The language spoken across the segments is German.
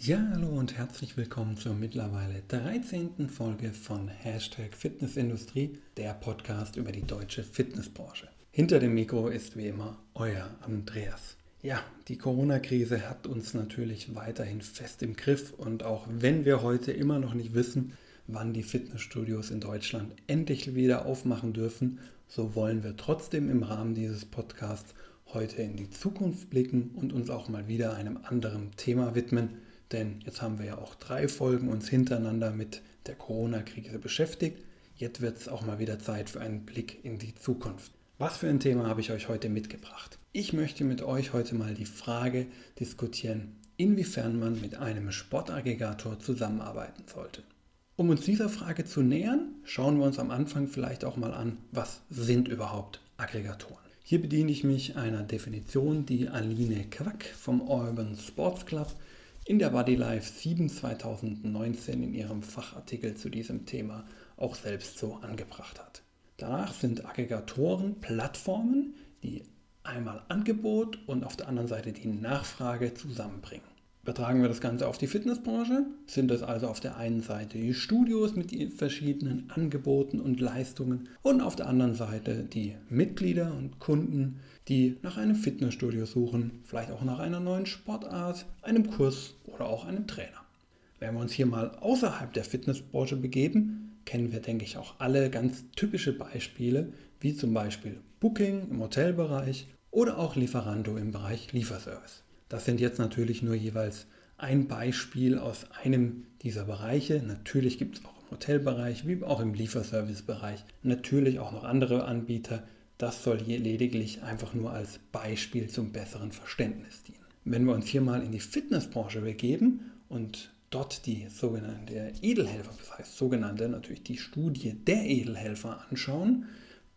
Ja, hallo und herzlich willkommen zur mittlerweile 13. Folge von Hashtag Fitnessindustrie, der Podcast über die deutsche Fitnessbranche. Hinter dem Mikro ist wie immer euer Andreas. Ja, die Corona-Krise hat uns natürlich weiterhin fest im Griff und auch wenn wir heute immer noch nicht wissen, wann die Fitnessstudios in Deutschland endlich wieder aufmachen dürfen, so wollen wir trotzdem im Rahmen dieses Podcasts heute in die Zukunft blicken und uns auch mal wieder einem anderen Thema widmen. Denn jetzt haben wir ja auch drei Folgen uns hintereinander mit der Corona-Krise beschäftigt. Jetzt wird es auch mal wieder Zeit für einen Blick in die Zukunft. Was für ein Thema habe ich euch heute mitgebracht? Ich möchte mit euch heute mal die Frage diskutieren, inwiefern man mit einem Sportaggregator zusammenarbeiten sollte. Um uns dieser Frage zu nähern, schauen wir uns am Anfang vielleicht auch mal an, was sind überhaupt Aggregatoren. Hier bediene ich mich einer Definition, die Aline Quack vom Urban Sports Club in der Bodylife 7 2019 in ihrem Fachartikel zu diesem Thema auch selbst so angebracht hat. Danach sind Aggregatoren Plattformen, die einmal Angebot und auf der anderen Seite die Nachfrage zusammenbringen. Übertragen wir das Ganze auf die Fitnessbranche, sind es also auf der einen Seite die Studios mit den verschiedenen Angeboten und Leistungen und auf der anderen Seite die Mitglieder und Kunden, die nach einem Fitnessstudio suchen, vielleicht auch nach einer neuen Sportart, einem Kurs oder auch einem Trainer. Wenn wir uns hier mal außerhalb der Fitnessbranche begeben, kennen wir, denke ich, auch alle ganz typische Beispiele, wie zum Beispiel Booking im Hotelbereich oder auch Lieferando im Bereich Lieferservice. Das sind jetzt natürlich nur jeweils ein Beispiel aus einem dieser Bereiche. Natürlich gibt es auch im Hotelbereich wie auch im Lieferservicebereich natürlich auch noch andere Anbieter. Das soll hier lediglich einfach nur als Beispiel zum besseren Verständnis dienen. Wenn wir uns hier mal in die Fitnessbranche begeben und dort die sogenannte Edelhelfer, das heißt sogenannte natürlich die Studie der Edelhelfer anschauen,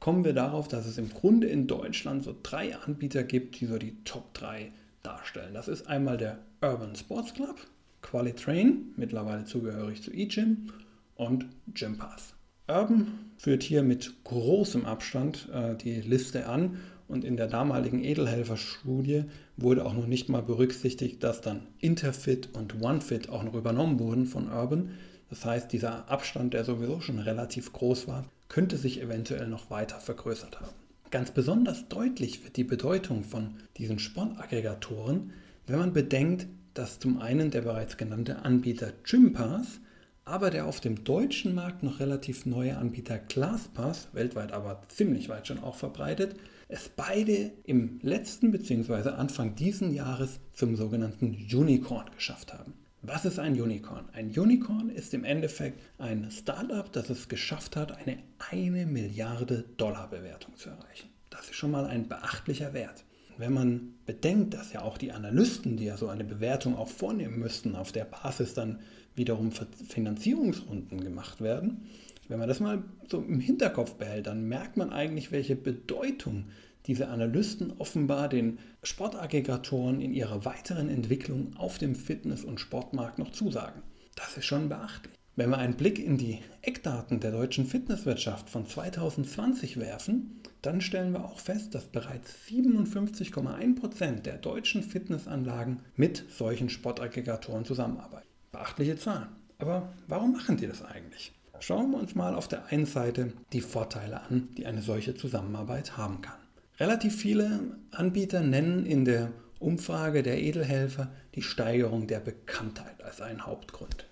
kommen wir darauf, dass es im Grunde in Deutschland so drei Anbieter gibt, die so die Top 3 darstellen. Das ist einmal der Urban Sports Club, Qualitrain, mittlerweile zugehörig zu eGym und Gympass. Urban führt hier mit großem Abstand äh, die Liste an und in der damaligen Edelhelfer-Studie wurde auch noch nicht mal berücksichtigt, dass dann Interfit und OneFit auch noch übernommen wurden von Urban. Das heißt, dieser Abstand, der sowieso schon relativ groß war, könnte sich eventuell noch weiter vergrößert haben. Ganz besonders deutlich wird die Bedeutung von diesen Sportaggregatoren, wenn man bedenkt, dass zum einen der bereits genannte Anbieter Gympass, aber der auf dem deutschen Markt noch relativ neue Anbieter ClassPass, weltweit aber ziemlich weit schon auch verbreitet, es beide im letzten bzw. Anfang diesen Jahres zum sogenannten Unicorn geschafft haben. Was ist ein Unicorn? Ein Unicorn ist im Endeffekt ein Startup, das es geschafft hat, eine 1 Milliarde Dollar Bewertung zu erreichen. Das ist schon mal ein beachtlicher Wert. Wenn man bedenkt, dass ja auch die Analysten, die ja so eine Bewertung auch vornehmen müssten, auf der Basis dann wiederum Finanzierungsrunden gemacht werden, wenn man das mal so im Hinterkopf behält, dann merkt man eigentlich, welche Bedeutung diese Analysten offenbar den Sportaggregatoren in ihrer weiteren Entwicklung auf dem Fitness- und Sportmarkt noch zusagen. Das ist schon beachtlich. Wenn wir einen Blick in die Eckdaten der deutschen Fitnesswirtschaft von 2020 werfen, dann stellen wir auch fest, dass bereits 57,1% der deutschen Fitnessanlagen mit solchen Sportaggregatoren zusammenarbeiten. Beachtliche Zahlen. Aber warum machen die das eigentlich? Schauen wir uns mal auf der einen Seite die Vorteile an, die eine solche Zusammenarbeit haben kann. Relativ viele Anbieter nennen in der Umfrage der Edelhelfer die Steigerung der Bekanntheit als einen Hauptgrund.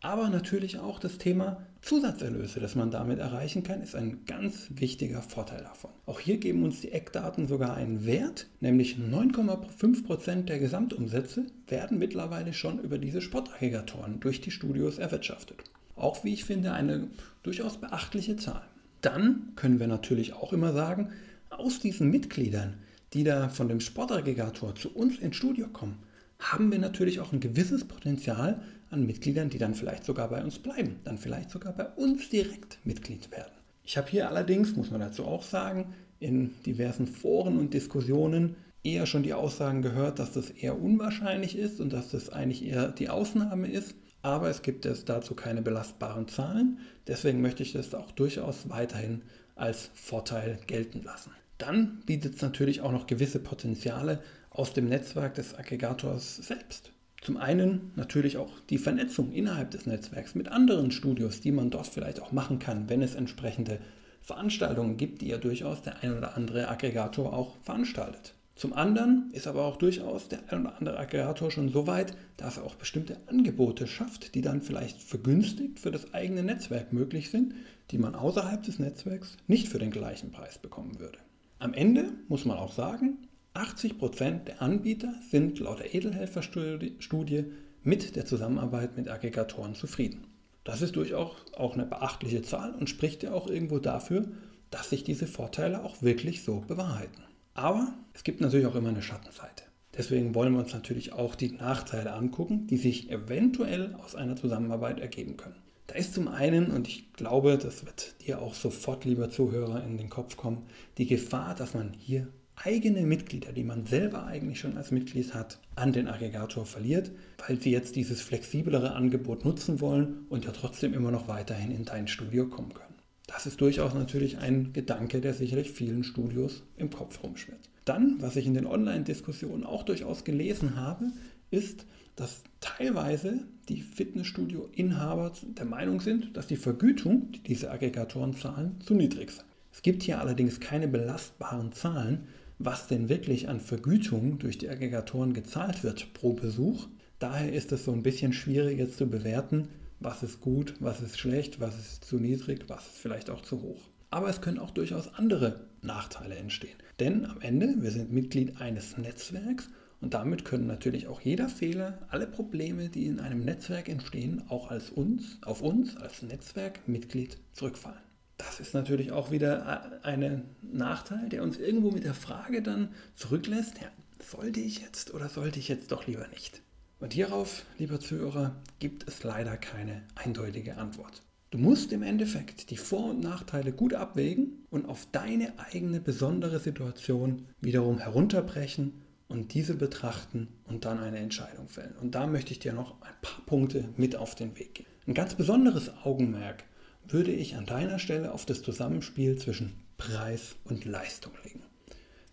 Aber natürlich auch das Thema Zusatzerlöse, das man damit erreichen kann, ist ein ganz wichtiger Vorteil davon. Auch hier geben uns die Eckdaten sogar einen Wert, nämlich 9,5% der Gesamtumsätze werden mittlerweile schon über diese Sportaggregatoren durch die Studios erwirtschaftet. Auch wie ich finde eine durchaus beachtliche Zahl. Dann können wir natürlich auch immer sagen, aus diesen Mitgliedern, die da von dem Sportaggregator zu uns ins Studio kommen, haben wir natürlich auch ein gewisses Potenzial an Mitgliedern, die dann vielleicht sogar bei uns bleiben, dann vielleicht sogar bei uns direkt Mitglied werden. Ich habe hier allerdings, muss man dazu auch sagen, in diversen Foren und Diskussionen eher schon die Aussagen gehört, dass das eher unwahrscheinlich ist und dass das eigentlich eher die Ausnahme ist. Aber es gibt es dazu keine belastbaren Zahlen. Deswegen möchte ich das auch durchaus weiterhin als Vorteil gelten lassen. Dann bietet es natürlich auch noch gewisse Potenziale aus dem Netzwerk des Aggregators selbst. Zum einen natürlich auch die Vernetzung innerhalb des Netzwerks mit anderen Studios, die man dort vielleicht auch machen kann, wenn es entsprechende Veranstaltungen gibt, die ja durchaus der ein oder andere Aggregator auch veranstaltet. Zum anderen ist aber auch durchaus der ein oder andere Aggregator schon so weit, dass er auch bestimmte Angebote schafft, die dann vielleicht vergünstigt für das eigene Netzwerk möglich sind, die man außerhalb des Netzwerks nicht für den gleichen Preis bekommen würde. Am Ende muss man auch sagen, 80% der Anbieter sind laut der Edelhelfer-Studie mit der Zusammenarbeit mit Aggregatoren zufrieden. Das ist durchaus auch eine beachtliche Zahl und spricht ja auch irgendwo dafür, dass sich diese Vorteile auch wirklich so bewahrheiten. Aber es gibt natürlich auch immer eine Schattenseite. Deswegen wollen wir uns natürlich auch die Nachteile angucken, die sich eventuell aus einer Zusammenarbeit ergeben können. Da ist zum einen, und ich glaube, das wird dir auch sofort, lieber Zuhörer, in den Kopf kommen, die Gefahr, dass man hier eigene Mitglieder, die man selber eigentlich schon als Mitglied hat, an den Aggregator verliert, weil sie jetzt dieses flexiblere Angebot nutzen wollen und ja trotzdem immer noch weiterhin in dein Studio kommen können. Das ist durchaus natürlich ein Gedanke, der sicherlich vielen Studios im Kopf rumschwirrt. Dann, was ich in den Online-Diskussionen auch durchaus gelesen habe, ist, dass teilweise die Fitnessstudio-Inhaber der Meinung sind, dass die Vergütung, die diese Aggregatoren zahlen, zu niedrig sei. Es gibt hier allerdings keine belastbaren Zahlen, was denn wirklich an Vergütung durch die Aggregatoren gezahlt wird pro Besuch. Daher ist es so ein bisschen schwierig jetzt zu bewerten, was ist gut, was ist schlecht, was ist zu niedrig, was ist vielleicht auch zu hoch. Aber es können auch durchaus andere Nachteile entstehen. Denn am Ende, wir sind Mitglied eines Netzwerks und damit können natürlich auch jeder Fehler, alle Probleme, die in einem Netzwerk entstehen, auch als uns, auf uns als Netzwerkmitglied zurückfallen. Das ist natürlich auch wieder ein Nachteil, der uns irgendwo mit der Frage dann zurücklässt, ja, sollte ich jetzt oder sollte ich jetzt doch lieber nicht? Und hierauf, lieber Zuhörer, gibt es leider keine eindeutige Antwort. Du musst im Endeffekt die Vor- und Nachteile gut abwägen und auf deine eigene besondere Situation wiederum herunterbrechen und diese betrachten und dann eine Entscheidung fällen. Und da möchte ich dir noch ein paar Punkte mit auf den Weg geben. Ein ganz besonderes Augenmerk würde ich an deiner Stelle auf das Zusammenspiel zwischen Preis und Leistung legen.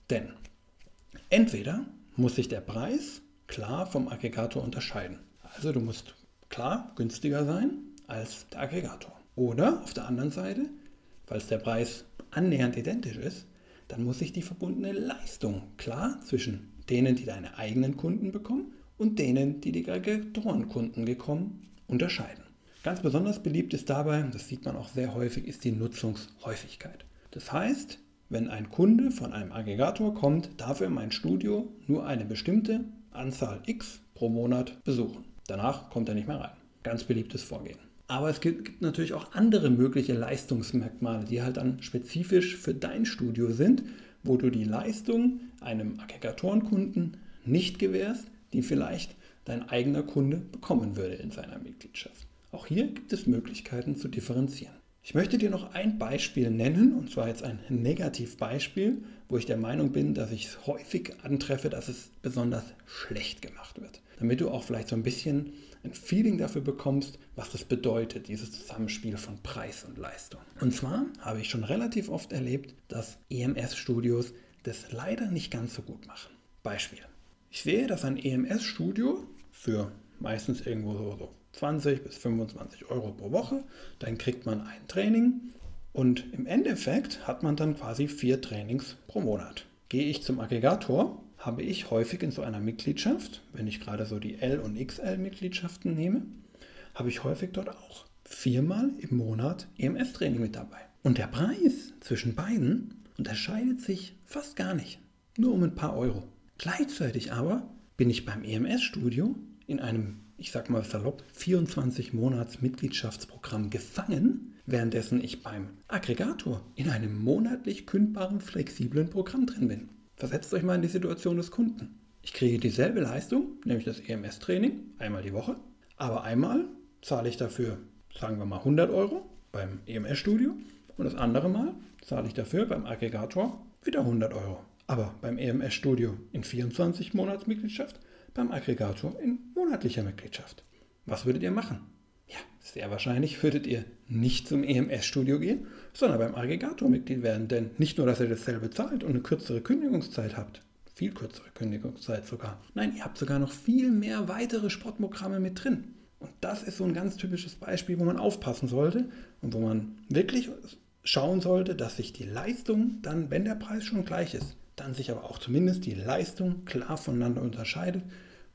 Denn entweder muss sich der Preis klar vom Aggregator unterscheiden. Also du musst klar günstiger sein als der Aggregator. Oder auf der anderen Seite, falls der Preis annähernd identisch ist, dann muss sich die verbundene Leistung klar zwischen denen, die deine eigenen Kunden bekommen und denen, die die Aggregatorenkunden bekommen, unterscheiden. Ganz besonders beliebt ist dabei, das sieht man auch sehr häufig, ist die Nutzungshäufigkeit. Das heißt, wenn ein Kunde von einem Aggregator kommt, darf er mein Studio nur eine bestimmte Anzahl X pro Monat besuchen. Danach kommt er nicht mehr rein. Ganz beliebtes Vorgehen. Aber es gibt natürlich auch andere mögliche Leistungsmerkmale, die halt dann spezifisch für dein Studio sind, wo du die Leistung einem Aggregatorenkunden nicht gewährst, die vielleicht dein eigener Kunde bekommen würde in seiner Mitgliedschaft. Auch hier gibt es Möglichkeiten zu differenzieren. Ich möchte dir noch ein Beispiel nennen, und zwar jetzt ein Negativbeispiel, wo ich der Meinung bin, dass ich es häufig antreffe, dass es besonders schlecht gemacht wird. Damit du auch vielleicht so ein bisschen ein Feeling dafür bekommst, was das bedeutet, dieses Zusammenspiel von Preis und Leistung. Und zwar habe ich schon relativ oft erlebt, dass EMS-Studios das leider nicht ganz so gut machen. Beispiel. Ich sehe, dass ein EMS-Studio für meistens irgendwo so 20 bis 25 Euro pro Woche. Dann kriegt man ein Training und im Endeffekt hat man dann quasi vier Trainings pro Monat. Gehe ich zum Aggregator, habe ich häufig in so einer Mitgliedschaft, wenn ich gerade so die L- und XL-Mitgliedschaften nehme, habe ich häufig dort auch viermal im Monat EMS-Training mit dabei. Und der Preis zwischen beiden unterscheidet sich fast gar nicht. Nur um ein paar Euro. Gleichzeitig aber bin ich beim EMS-Studio in einem ich sag mal salopp, 24 Monats Mitgliedschaftsprogramm gefangen, währenddessen ich beim Aggregator in einem monatlich kündbaren, flexiblen Programm drin bin. Versetzt euch mal in die Situation des Kunden. Ich kriege dieselbe Leistung, nämlich das EMS-Training, einmal die Woche, aber einmal zahle ich dafür, sagen wir mal 100 Euro beim EMS-Studio und das andere Mal zahle ich dafür beim Aggregator wieder 100 Euro. Aber beim EMS-Studio in 24 Monats Mitgliedschaft beim Aggregator in monatlicher Mitgliedschaft. Was würdet ihr machen? Ja, sehr wahrscheinlich würdet ihr nicht zum EMS-Studio gehen, sondern beim Aggregator Mitglied werden, denn nicht nur, dass ihr dasselbe zahlt und eine kürzere Kündigungszeit habt, viel kürzere Kündigungszeit sogar. Nein, ihr habt sogar noch viel mehr weitere Sportprogramme mit drin. Und das ist so ein ganz typisches Beispiel, wo man aufpassen sollte und wo man wirklich schauen sollte, dass sich die Leistung dann, wenn der Preis schon gleich ist, dann sich aber auch zumindest die Leistung klar voneinander unterscheidet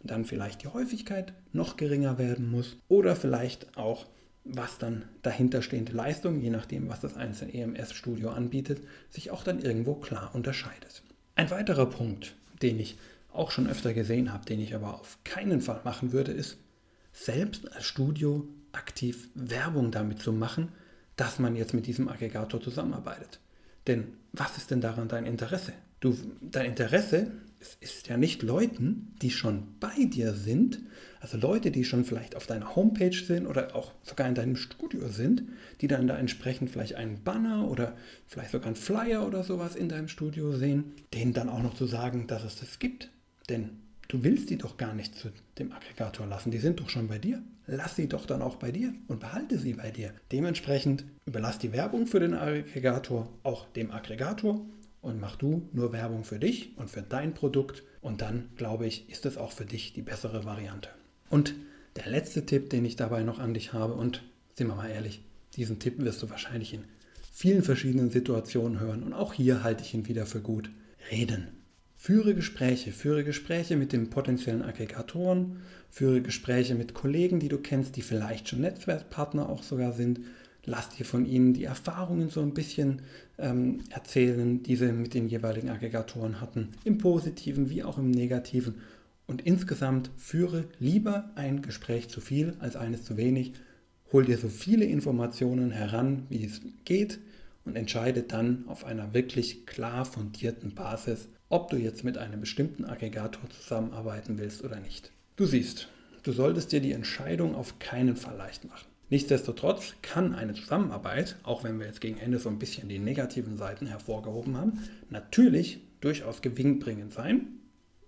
und dann vielleicht die Häufigkeit noch geringer werden muss oder vielleicht auch was dann dahinterstehende Leistung, je nachdem, was das einzelne EMS-Studio anbietet, sich auch dann irgendwo klar unterscheidet. Ein weiterer Punkt, den ich auch schon öfter gesehen habe, den ich aber auf keinen Fall machen würde, ist, selbst als Studio aktiv Werbung damit zu machen, dass man jetzt mit diesem Aggregator zusammenarbeitet. Denn was ist denn daran dein Interesse? Du, dein Interesse ist, ist ja nicht Leuten, die schon bei dir sind, also Leute, die schon vielleicht auf deiner Homepage sind oder auch sogar in deinem Studio sind, die dann da entsprechend vielleicht einen Banner oder vielleicht sogar einen Flyer oder sowas in deinem Studio sehen, denen dann auch noch zu sagen, dass es das gibt. Denn du willst die doch gar nicht zu dem Aggregator lassen, die sind doch schon bei dir. Lass sie doch dann auch bei dir und behalte sie bei dir. Dementsprechend überlass die Werbung für den Aggregator auch dem Aggregator und mach du nur Werbung für dich und für dein Produkt und dann, glaube ich, ist es auch für dich die bessere Variante. Und der letzte Tipp, den ich dabei noch an dich habe, und sind wir mal ehrlich, diesen Tipp wirst du wahrscheinlich in vielen verschiedenen Situationen hören und auch hier halte ich ihn wieder für gut. Reden. Führe Gespräche, führe Gespräche mit den potenziellen Aggregatoren, führe Gespräche mit Kollegen, die du kennst, die vielleicht schon Netzwerkpartner auch sogar sind Lass dir von ihnen die Erfahrungen so ein bisschen ähm, erzählen, die sie mit den jeweiligen Aggregatoren hatten, im positiven wie auch im negativen. Und insgesamt führe lieber ein Gespräch zu viel als eines zu wenig. Hol dir so viele Informationen heran, wie es geht und entscheide dann auf einer wirklich klar fundierten Basis, ob du jetzt mit einem bestimmten Aggregator zusammenarbeiten willst oder nicht. Du siehst, du solltest dir die Entscheidung auf keinen Fall leicht machen. Nichtsdestotrotz kann eine Zusammenarbeit, auch wenn wir jetzt gegen Ende so ein bisschen die negativen Seiten hervorgehoben haben, natürlich durchaus gewinnbringend sein.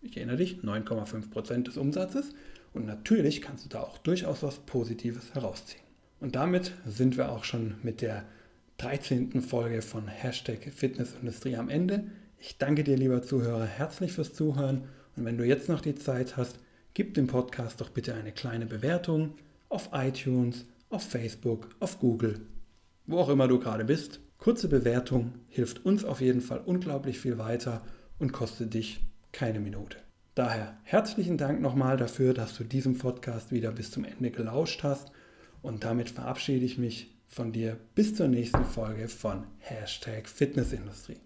Ich erinnere dich, 9,5% des Umsatzes. Und natürlich kannst du da auch durchaus was Positives herausziehen. Und damit sind wir auch schon mit der 13. Folge von Hashtag Fitnessindustrie am Ende. Ich danke dir, lieber Zuhörer, herzlich fürs Zuhören. Und wenn du jetzt noch die Zeit hast, gib dem Podcast doch bitte eine kleine Bewertung auf iTunes auf Facebook, auf Google, wo auch immer du gerade bist. Kurze Bewertung hilft uns auf jeden Fall unglaublich viel weiter und kostet dich keine Minute. Daher herzlichen Dank nochmal dafür, dass du diesem Podcast wieder bis zum Ende gelauscht hast und damit verabschiede ich mich von dir bis zur nächsten Folge von Hashtag Fitnessindustrie.